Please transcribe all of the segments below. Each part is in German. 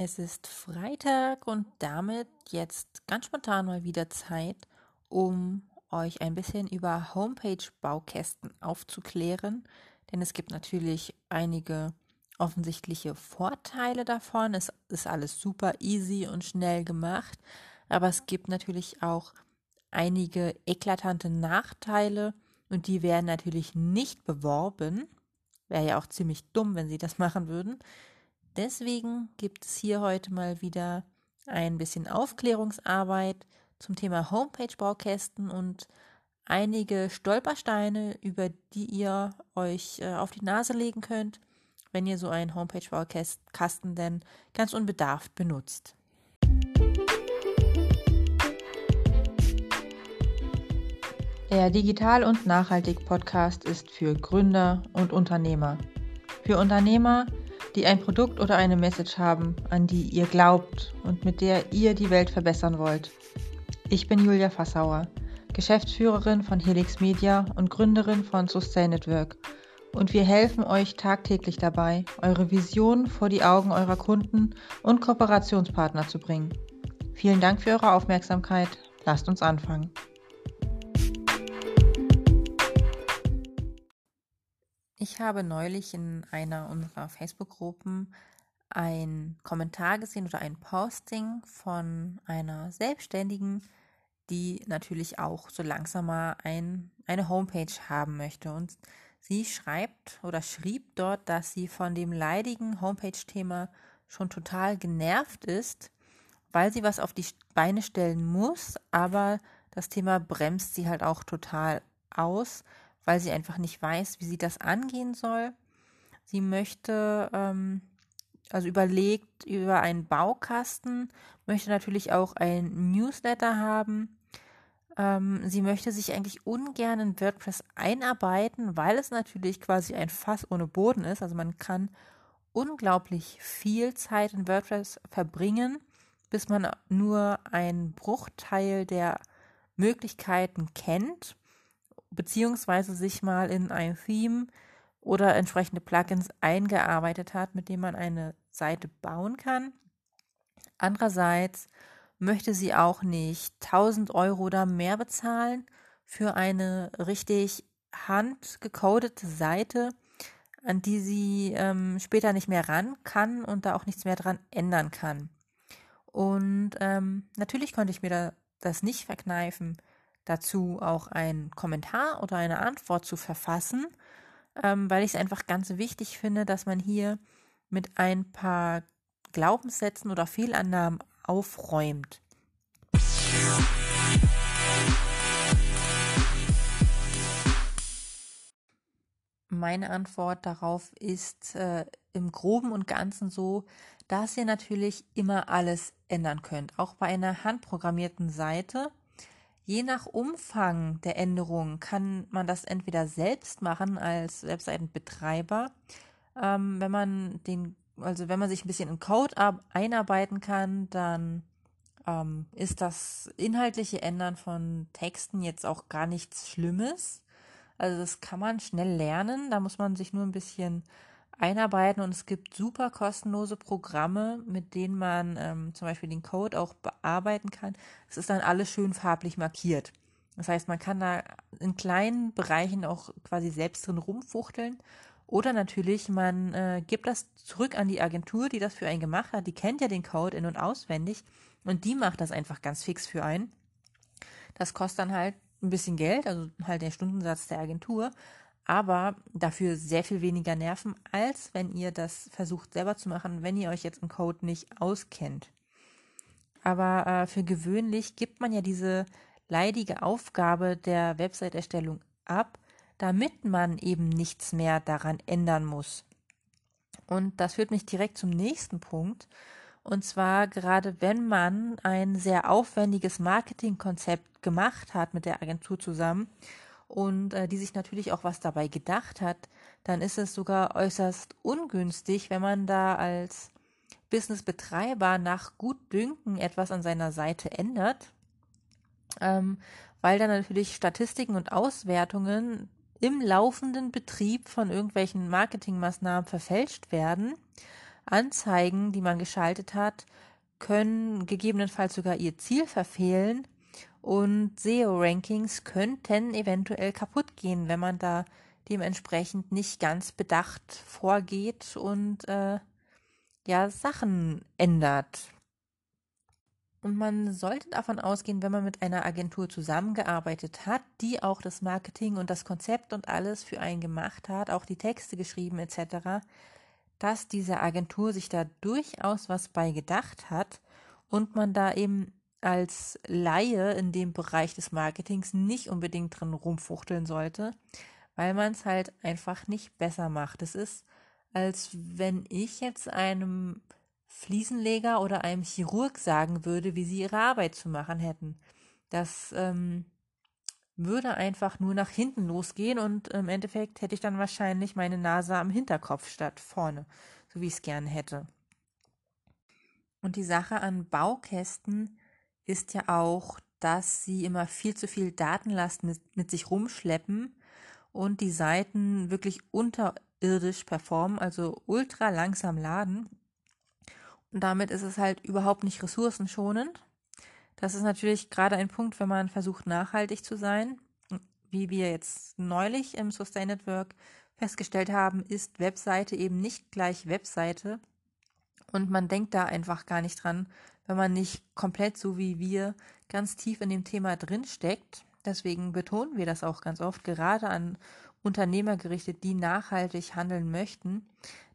Es ist Freitag und damit jetzt ganz spontan mal wieder Zeit, um euch ein bisschen über Homepage-Baukästen aufzuklären. Denn es gibt natürlich einige offensichtliche Vorteile davon. Es ist alles super easy und schnell gemacht. Aber es gibt natürlich auch einige eklatante Nachteile und die werden natürlich nicht beworben. Wäre ja auch ziemlich dumm, wenn sie das machen würden. Deswegen gibt es hier heute mal wieder ein bisschen Aufklärungsarbeit zum Thema Homepage-Baukästen und einige Stolpersteine, über die ihr euch äh, auf die Nase legen könnt, wenn ihr so einen Homepage-Baukasten denn ganz unbedarft benutzt. Der Digital- und Nachhaltig-Podcast ist für Gründer und Unternehmer. Für Unternehmer, die ein Produkt oder eine Message haben, an die ihr glaubt und mit der ihr die Welt verbessern wollt. Ich bin Julia Fassauer, Geschäftsführerin von Helix Media und Gründerin von Sustain Network. Und wir helfen euch tagtäglich dabei, eure Vision vor die Augen eurer Kunden und Kooperationspartner zu bringen. Vielen Dank für eure Aufmerksamkeit. Lasst uns anfangen. Ich habe neulich in einer unserer Facebook-Gruppen ein Kommentar gesehen oder ein Posting von einer Selbstständigen, die natürlich auch so langsam mal ein, eine Homepage haben möchte. Und sie schreibt oder schrieb dort, dass sie von dem leidigen Homepage-Thema schon total genervt ist, weil sie was auf die Beine stellen muss, aber das Thema bremst sie halt auch total aus, weil sie einfach nicht weiß, wie sie das angehen soll. Sie möchte, ähm, also überlegt über einen Baukasten, möchte natürlich auch ein Newsletter haben. Ähm, sie möchte sich eigentlich ungern in WordPress einarbeiten, weil es natürlich quasi ein Fass ohne Boden ist. Also man kann unglaublich viel Zeit in WordPress verbringen, bis man nur einen Bruchteil der Möglichkeiten kennt beziehungsweise sich mal in ein Theme oder entsprechende Plugins eingearbeitet hat, mit dem man eine Seite bauen kann. Andererseits möchte sie auch nicht 1000 Euro oder mehr bezahlen für eine richtig handgecodete Seite, an die sie ähm, später nicht mehr ran kann und da auch nichts mehr dran ändern kann. Und ähm, natürlich konnte ich mir da, das nicht verkneifen, dazu auch einen Kommentar oder eine Antwort zu verfassen, ähm, weil ich es einfach ganz wichtig finde, dass man hier mit ein paar Glaubenssätzen oder Fehlannahmen aufräumt. Meine Antwort darauf ist äh, im groben und ganzen so, dass ihr natürlich immer alles ändern könnt. Auch bei einer handprogrammierten Seite Je nach Umfang der Änderung kann man das entweder selbst machen als Webseitenbetreiber, ähm, wenn man den, also wenn man sich ein bisschen in Code einarbeiten kann, dann ähm, ist das inhaltliche Ändern von Texten jetzt auch gar nichts Schlimmes. Also das kann man schnell lernen, da muss man sich nur ein bisschen einarbeiten und es gibt super kostenlose Programme, mit denen man ähm, zum Beispiel den Code auch bearbeiten kann. Es ist dann alles schön farblich markiert. Das heißt, man kann da in kleinen Bereichen auch quasi selbst drin rumfuchteln. Oder natürlich, man äh, gibt das zurück an die Agentur, die das für einen gemacht hat. Die kennt ja den Code in- und auswendig und die macht das einfach ganz fix für einen. Das kostet dann halt ein bisschen Geld, also halt der Stundensatz der Agentur aber dafür sehr viel weniger Nerven, als wenn ihr das versucht selber zu machen, wenn ihr euch jetzt im Code nicht auskennt. Aber äh, für gewöhnlich gibt man ja diese leidige Aufgabe der Website-Erstellung ab, damit man eben nichts mehr daran ändern muss. Und das führt mich direkt zum nächsten Punkt. Und zwar gerade wenn man ein sehr aufwendiges Marketingkonzept gemacht hat mit der Agentur zusammen und äh, die sich natürlich auch was dabei gedacht hat, dann ist es sogar äußerst ungünstig, wenn man da als Businessbetreiber nach Gutdünken etwas an seiner Seite ändert, ähm, weil dann natürlich Statistiken und Auswertungen im laufenden Betrieb von irgendwelchen Marketingmaßnahmen verfälscht werden. Anzeigen, die man geschaltet hat, können gegebenenfalls sogar ihr Ziel verfehlen und SEO-Rankings könnten eventuell kaputt gehen, wenn man da dementsprechend nicht ganz bedacht vorgeht und äh, ja Sachen ändert. Und man sollte davon ausgehen, wenn man mit einer Agentur zusammengearbeitet hat, die auch das Marketing und das Konzept und alles für einen gemacht hat, auch die Texte geschrieben etc., dass diese Agentur sich da durchaus was bei gedacht hat und man da eben als Laie in dem Bereich des Marketings nicht unbedingt drin rumfuchteln sollte, weil man es halt einfach nicht besser macht. Es ist, als wenn ich jetzt einem Fliesenleger oder einem Chirurg sagen würde, wie sie ihre Arbeit zu machen hätten. Das ähm, würde einfach nur nach hinten losgehen und im Endeffekt hätte ich dann wahrscheinlich meine Nase am Hinterkopf statt vorne, so wie ich es gerne hätte. Und die Sache an Baukästen ist ja auch, dass sie immer viel zu viel Datenlast mit, mit sich rumschleppen und die Seiten wirklich unterirdisch performen, also ultra langsam laden. Und damit ist es halt überhaupt nicht ressourcenschonend. Das ist natürlich gerade ein Punkt, wenn man versucht, nachhaltig zu sein. Wie wir jetzt neulich im Sustain Network festgestellt haben, ist Webseite eben nicht gleich Webseite. Und man denkt da einfach gar nicht dran, wenn man nicht komplett so wie wir ganz tief in dem Thema drinsteckt. Deswegen betonen wir das auch ganz oft, gerade an Unternehmer gerichtet, die nachhaltig handeln möchten.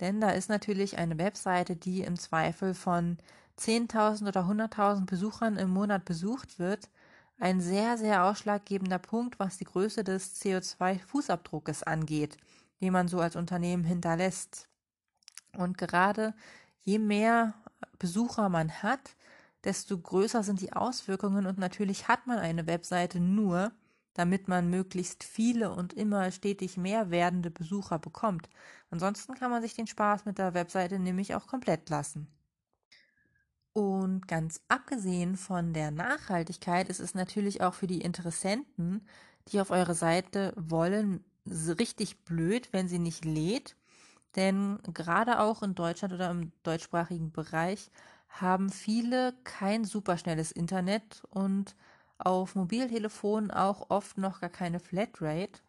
Denn da ist natürlich eine Webseite, die im Zweifel von 10.000 oder 100.000 Besuchern im Monat besucht wird, ein sehr, sehr ausschlaggebender Punkt, was die Größe des CO2-Fußabdruckes angeht, den man so als Unternehmen hinterlässt. Und gerade je mehr Besucher man hat, desto größer sind die Auswirkungen und natürlich hat man eine Webseite nur, damit man möglichst viele und immer stetig mehr werdende Besucher bekommt. Ansonsten kann man sich den Spaß mit der Webseite nämlich auch komplett lassen. Und ganz abgesehen von der Nachhaltigkeit ist es natürlich auch für die Interessenten, die auf eure Seite wollen, richtig blöd, wenn sie nicht lädt denn gerade auch in Deutschland oder im deutschsprachigen Bereich haben viele kein superschnelles Internet und auf Mobiltelefonen auch oft noch gar keine Flatrate.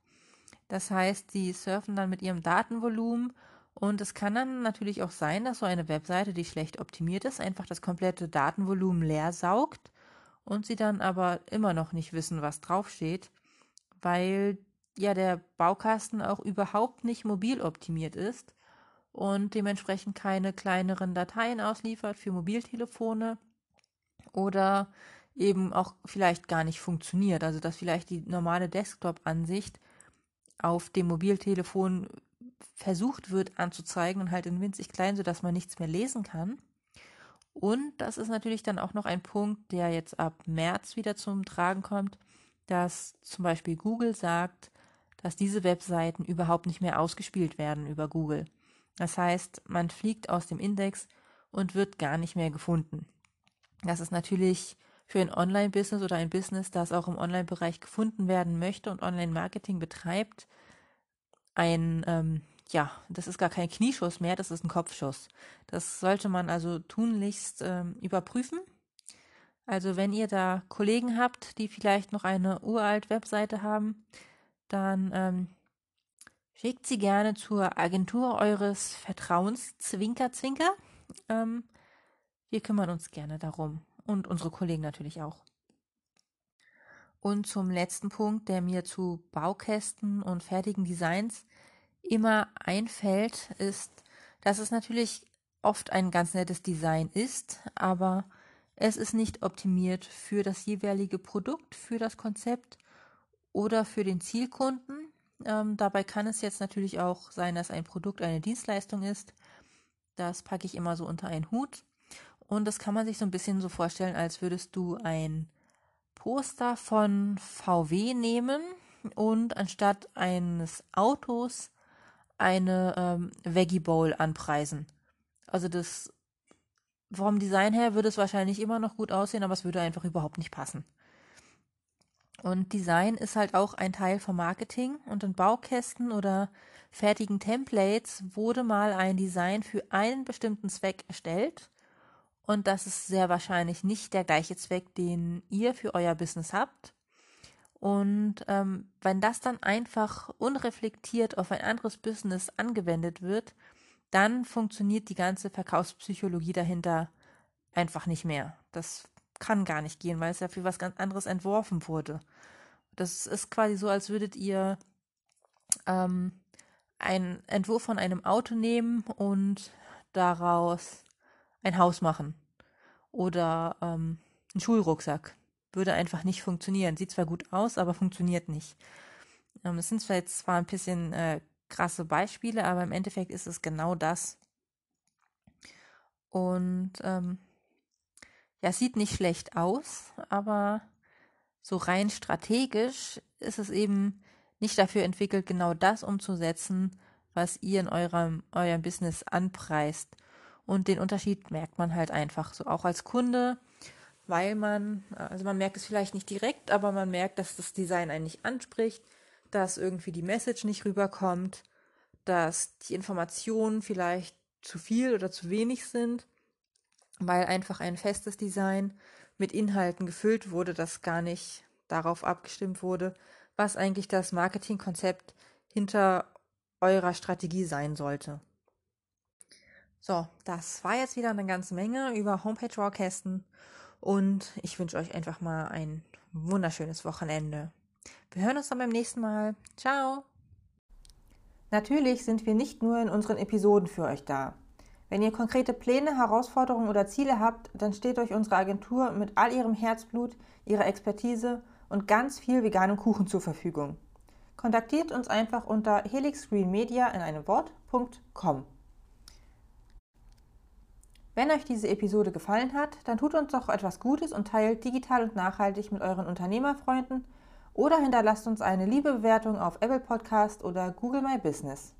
Das heißt, sie surfen dann mit ihrem Datenvolumen und es kann dann natürlich auch sein, dass so eine Webseite, die schlecht optimiert ist, einfach das komplette Datenvolumen leer saugt und sie dann aber immer noch nicht wissen, was draufsteht, weil ja der Baukasten auch überhaupt nicht mobil optimiert ist und dementsprechend keine kleineren Dateien ausliefert für Mobiltelefone oder eben auch vielleicht gar nicht funktioniert. Also dass vielleicht die normale Desktop-Ansicht auf dem Mobiltelefon versucht wird anzuzeigen und halt in winzig klein, sodass man nichts mehr lesen kann. Und das ist natürlich dann auch noch ein Punkt, der jetzt ab März wieder zum Tragen kommt, dass zum Beispiel Google sagt, dass diese Webseiten überhaupt nicht mehr ausgespielt werden über Google. Das heißt, man fliegt aus dem Index und wird gar nicht mehr gefunden. Das ist natürlich für ein Online-Business oder ein Business, das auch im Online-Bereich gefunden werden möchte und Online-Marketing betreibt, ein, ähm, ja, das ist gar kein Knieschuss mehr, das ist ein Kopfschuss. Das sollte man also tunlichst ähm, überprüfen. Also wenn ihr da Kollegen habt, die vielleicht noch eine uralt Webseite haben, dann ähm, Schickt sie gerne zur Agentur eures Vertrauens, Zwinker, Zwinker. Ähm, wir kümmern uns gerne darum und unsere Kollegen natürlich auch. Und zum letzten Punkt, der mir zu Baukästen und fertigen Designs immer einfällt, ist, dass es natürlich oft ein ganz nettes Design ist, aber es ist nicht optimiert für das jeweilige Produkt, für das Konzept oder für den Zielkunden ähm, dabei kann es jetzt natürlich auch sein, dass ein Produkt eine Dienstleistung ist. Das packe ich immer so unter einen Hut. Und das kann man sich so ein bisschen so vorstellen, als würdest du ein Poster von VW nehmen und anstatt eines Autos eine ähm, Veggie Bowl anpreisen. Also das vom Design her würde es wahrscheinlich immer noch gut aussehen, aber es würde einfach überhaupt nicht passen. Und Design ist halt auch ein Teil vom Marketing und in Baukästen oder fertigen Templates wurde mal ein Design für einen bestimmten Zweck erstellt. Und das ist sehr wahrscheinlich nicht der gleiche Zweck, den ihr für euer Business habt. Und ähm, wenn das dann einfach unreflektiert auf ein anderes Business angewendet wird, dann funktioniert die ganze Verkaufspsychologie dahinter einfach nicht mehr. Das kann gar nicht gehen, weil es ja für was ganz anderes entworfen wurde. Das ist quasi so, als würdet ihr ähm, einen Entwurf von einem Auto nehmen und daraus ein Haus machen. Oder ähm, einen Schulrucksack. Würde einfach nicht funktionieren. Sieht zwar gut aus, aber funktioniert nicht. Ähm, es sind zwar jetzt zwar ein bisschen äh, krasse Beispiele, aber im Endeffekt ist es genau das. Und ähm, ja, sieht nicht schlecht aus, aber so rein strategisch ist es eben nicht dafür entwickelt, genau das umzusetzen, was ihr in eurem, eurem Business anpreist. Und den Unterschied merkt man halt einfach so auch als Kunde, weil man, also man merkt es vielleicht nicht direkt, aber man merkt, dass das Design einen nicht anspricht, dass irgendwie die Message nicht rüberkommt, dass die Informationen vielleicht zu viel oder zu wenig sind, weil einfach ein festes Design mit Inhalten gefüllt wurde, das gar nicht darauf abgestimmt wurde, was eigentlich das Marketingkonzept hinter eurer Strategie sein sollte. So, das war jetzt wieder eine ganze Menge über Homepage-Baukästen und ich wünsche euch einfach mal ein wunderschönes Wochenende. Wir hören uns dann beim nächsten Mal. Ciao! Natürlich sind wir nicht nur in unseren Episoden für euch da. Wenn ihr konkrete Pläne, Herausforderungen oder Ziele habt, dann steht euch unsere Agentur mit all ihrem Herzblut, ihrer Expertise und ganz viel veganem Kuchen zur Verfügung. Kontaktiert uns einfach unter helixgreenmedia in einem Wort.com. Wenn euch diese Episode gefallen hat, dann tut uns doch etwas Gutes und teilt digital und nachhaltig mit euren Unternehmerfreunden oder hinterlasst uns eine liebe Bewertung auf Apple Podcast oder Google My Business.